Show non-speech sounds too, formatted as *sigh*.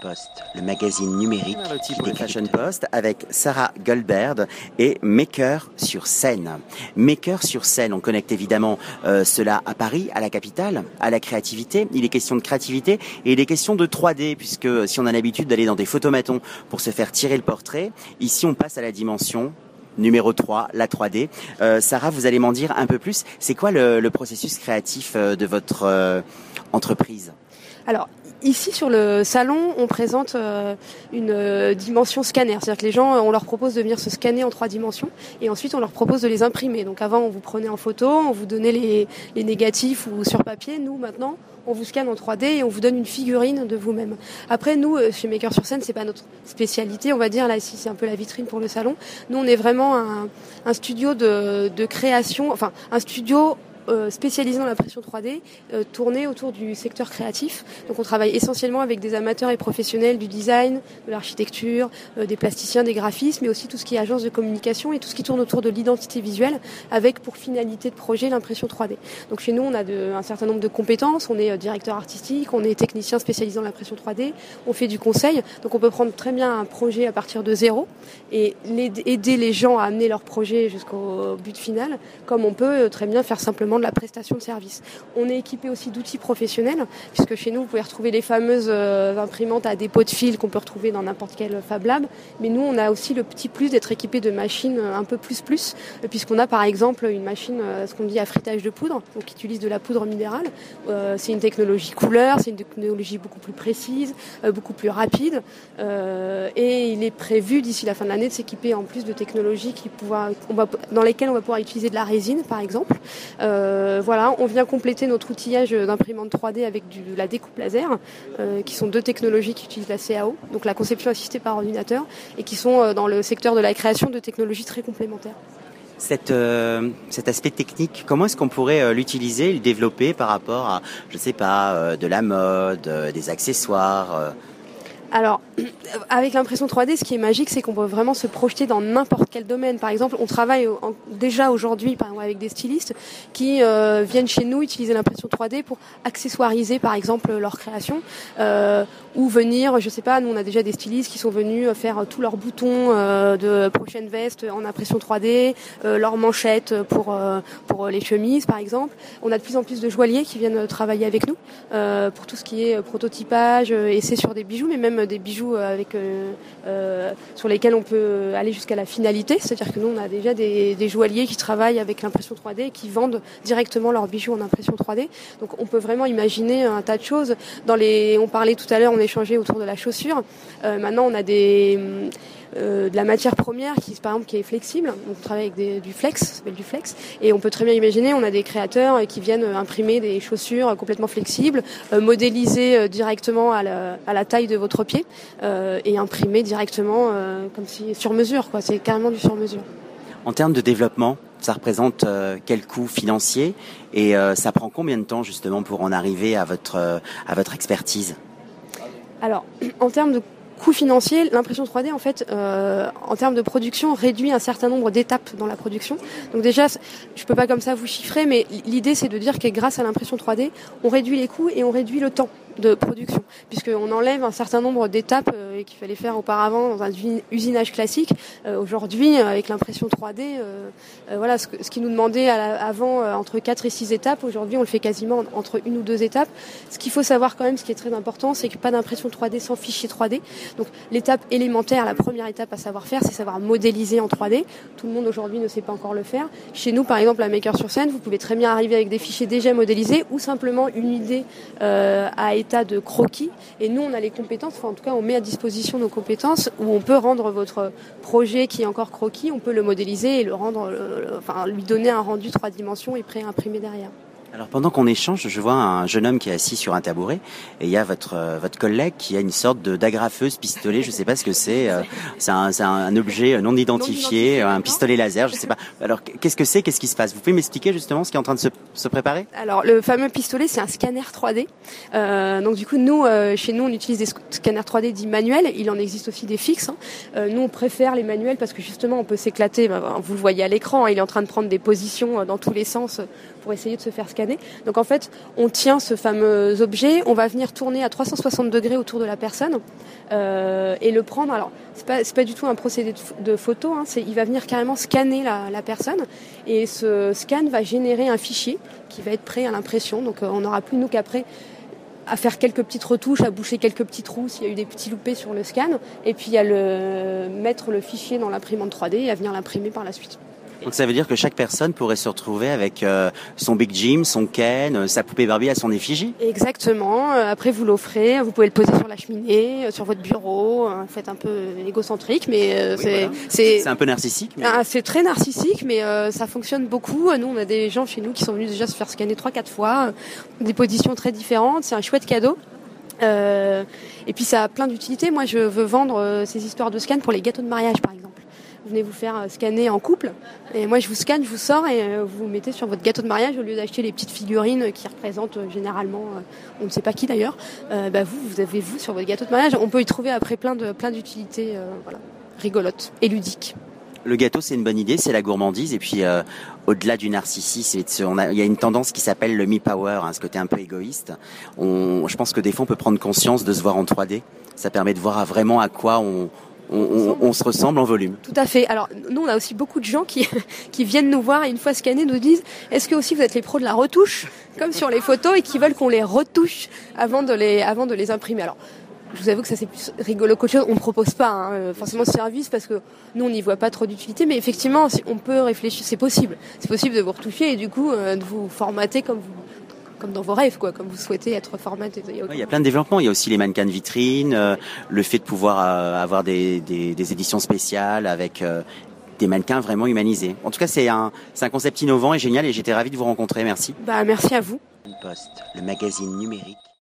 Post, le magazine numérique des Fashion Post avec Sarah Goldberg et Maker sur scène. Maker sur scène, on connecte évidemment euh, cela à Paris, à la capitale, à la créativité. Il est question de créativité et il est question de 3D puisque si on a l'habitude d'aller dans des photomatons pour se faire tirer le portrait, ici on passe à la dimension numéro 3, la 3D. Euh, Sarah, vous allez m'en dire un peu plus. C'est quoi le, le, processus créatif euh, de votre entreprise? Alors, Ici sur le salon, on présente euh, une euh, dimension scanner, c'est-à-dire que les gens, on leur propose de venir se scanner en trois dimensions et ensuite on leur propose de les imprimer. Donc avant, on vous prenait en photo, on vous donnait les, négatifs ou sur papier. Nous maintenant, on vous scanne en 3D et on vous donne une figurine de vous-même. Après, nous, euh, chez Maker sur scène, c'est pas notre spécialité, on va dire. Là, ici, c'est un peu la vitrine pour le salon. Nous, on est vraiment un, studio de, création, enfin, un studio euh, spécialisé dans l'impression 3D, euh, tourné autour du secteur créatif. Donc on travaille essentiellement avec des amateurs et professionnels du design, de l'architecture, euh, des plasticiens, des graphistes, mais aussi tout ce qui est agence de communication et tout ce qui tourne autour de l'identité visuelle, avec pour finalité de projet l'impression 3D. Donc chez nous, on a de, un certain nombre de compétences. On est directeur artistique, on est technicien spécialisé dans l'impression 3D, on fait du conseil. Donc on peut prendre très bien un projet à partir de zéro et aider les gens à amener leur projet jusqu'au but final, comme on peut très bien faire simplement de la prestation de service. On est équipé aussi d'outils professionnels, puisque chez nous, vous pouvez retrouver les fameuses euh, imprimantes à dépôt de fil qu'on peut retrouver dans n'importe quel Fab Lab. Mais nous, on a aussi le petit plus d'être équipé de machines euh, un peu plus plus, euh, puisqu'on a par exemple une machine, ce qu'on dit à fritage de poudre, donc qui utilise de la poudre minérale. c'est une technologie couleur, c'est une technologie beaucoup plus précise, beaucoup plus rapide. et il est prévu d'ici la fin de l'année de s'équiper en plus de technologies qui dans lesquelles on va pouvoir utiliser de la résine, par exemple. Euh, voilà, on vient compléter notre outillage d'imprimante 3D avec du, la découpe laser, euh, qui sont deux technologies qui utilisent la CAO, donc la conception assistée par ordinateur, et qui sont euh, dans le secteur de la création de technologies très complémentaires. Cet, aspect technique, comment est-ce qu'on pourrait l'utiliser, le développer par rapport à, je sais pas, de la mode, des accessoires alors, *clears throat* avec l'impression 3D, ce qui est magique, c'est qu'on peut vraiment se projeter dans n'importe quel domaine. Par exemple, on travaille déjà aujourd'hui avec des stylistes qui euh, viennent chez nous utiliser l'impression 3D pour accessoiriser, par exemple, leur création, euh, ou venir, je sais pas, nous on a déjà des stylistes qui sont venus faire tous leurs boutons euh, de prochaine veste en impression 3D, leurs manchettes pour pour les chemises, par exemple. On a de plus en plus de joailliers qui viennent travailler avec nous pour tout ce qui est prototypage, essai sur des bijoux, mais même des bijoux euh, avec, euh, euh, sur lesquels on peut aller jusqu'à la finalité. C'est-à-dire que nous, on a déjà des, des joailliers qui travaillent avec l'impression 3D et qui vendent directement leurs bijoux en impression 3D. Donc on peut vraiment imaginer un tas de choses. Dans les, on parlait tout à l'heure, on échangeait autour de la chaussure. maintenant, on a des euh, de la matière première qui, par exemple, qui est flexible. On travaille avec du flex, ça s'appelle du flex, et on peut très bien imaginer, on a des créateurs qui viennent imprimer des chaussures complètement flexibles, euh, modéliser euh, directement à la, à la, taille de votre pied et imprimer directement comme si sur mesure. Quoi. C'est carrément du sur mesure. En termes de développement, ça représente quel coût financier et ça prend combien de temps justement pour en arriver à votre à votre expertise? Alors, en termes de coût financier, l'impression 3D, en fait, euh, en termes de production, réduit un certain nombre d'étapes dans la production. Donc déjà, je peux pas comme ça vous chiffrer, mais l'idée c'est de dire que grâce à l'impression 3D, on réduit les coûts et on réduit le temps de production, puisqu'on enlève un certain nombre d'étapes euh, qu'il fallait faire auparavant dans un usinage classique. Euh, aujourd'hui, euh, avec l'impression 3D, voilà, ce, qui nous demandait avant entre 4 et 6 étapes, aujourd'hui on le fait quasiment entre une ou deux étapes. Ce qu'il faut savoir quand même, ce qui est très important, c'est que pas d'impression 3D sans fichier 3D. Donc l'étape élémentaire, la première étape à savoir faire, c'est savoir modéliser en 3D. Tout le monde aujourd'hui ne sait pas encore le faire. Chez nous, par exemple, à Maker sur scène, vous pouvez très bien arriver avec des fichiers déjà modélisés ou simplement une idée à de croquis. Et nous, on a les compétences, enfin, en tout cas, on met à disposition nos compétences où on peut rendre votre projet qui est encore croquis, on peut le modéliser et le rendre, euh, lui donner un rendu trois dimensions et pré-imprimer derrière. Alors pendant qu'on échange, je vois un jeune homme qui est assis sur un tabouret et il y a votre euh, votre collègue qui a une sorte de d'agrafeuse pistolet. Je sais pas ce que c'est. Euh, c'est un, un, objet non identifié, un pistolet laser. Je sais pas. Alors qu'est-ce que c'est Qu'est-ce qui se passe? Vous pouvez m'expliquer justement ce qui est en train de se, se préparer? Alors le fameux pistolet, c'est un scanner 3D. Euh, donc du coup, nous euh, chez nous, on utilise des scanners 3D dits manuels. Il en existe aussi des fixes. Hein. nous, on préfère les manuels parce que justement, on peut s'éclater. Ben, vous le voyez à l'écran, hein, il est en train de prendre des positions dans tous les sens pour essayer de se faire scanner. Donc en fait, on tient ce fameux objet, on va venir tourner à 360 degrés autour de la personne euh, et le prendre. Alors c'est pas pas du tout un procédé de, photo, hein, il va venir carrément scanner la, personne et ce scan va générer un fichier qui va être prêt à l'impression. Donc euh, on n'aura plus nous qu'après à faire quelques petites retouches, à boucher quelques petits trous s'il y a eu des petits loupés sur le scan, et puis à mettre le fichier dans l'imprimante 3D et à venir l'imprimer par la suite. Donc ça veut dire que chaque personne pourrait se retrouver avec euh, son Big Jim, son Ken, euh, sa poupée Barbie à son effigie Exactement. Euh, après, vous l'offrez, vous pouvez le poser sur la cheminée, sur votre bureau. Faites un peu égocentrique, mais c'est c'est un peu narcissique. Ah, c'est très narcissique, mais ça fonctionne beaucoup. Nous, on a des gens chez nous qui sont venus déjà se faire scanner trois, quatre fois, des positions très différentes. C'est un chouette cadeau. Euh, et puis ça a plein d'utilités. Moi, je veux vendre ces histoires de scan pour les gâteaux de mariage, par exemple venez vous faire euh, scanner en couple. Et moi, je vous scanne, je vous sors et euh, vous mettez sur votre gâteau de mariage au lieu d'acheter les petites figurines qui représentent euh, généralement, on ne sait pas qui d'ailleurs. bah vous, vous avez vous sur votre gâteau de mariage. On peut y trouver après plein de plein d'utilités, rigolotes et ludiques. Le gâteau, c'est une bonne idée, c'est la gourmandise. Et puis, au-delà du narcissisme, il y a une tendance qui s'appelle le me power, hein, ce côté un peu égoïste. Je pense que des fois, on peut prendre conscience de se voir en 3D. Ça permet de voir vraiment à quoi on, on, se ressemble en volume. Tout à fait. Alors nous, on a aussi beaucoup de gens qui, *laughs* qui viennent nous voir et une fois scannés nous disent est-ce que aussi vous êtes les pros de la retouche, comme sur les photos, et qui veulent qu'on les retouche avant de les, avant de les imprimer? Alors je vous avoue que ça c'est plus rigolo qu'autre chose. On ne propose pas hein, forcément ce service parce que nous on n'y voit pas trop d'utilité, mais effectivement on peut réfléchir, c'est possible. C'est possible de vous retoucher et du coup euh, de vous formater comme vous comme dans vos rêves, quoi, comme vous souhaitez être formaté. Il y a plein de développements. Il y a aussi les mannequins de vitrine, euh, le fait de pouvoir euh, avoir des, des, éditions spéciales avec euh, des mannequins vraiment humanisés. En tout cas, c'est un, c'est un concept innovant et génial et j'étais ravi de vous rencontrer. Merci. Bah, merci à vous. Poste, le magazine numérique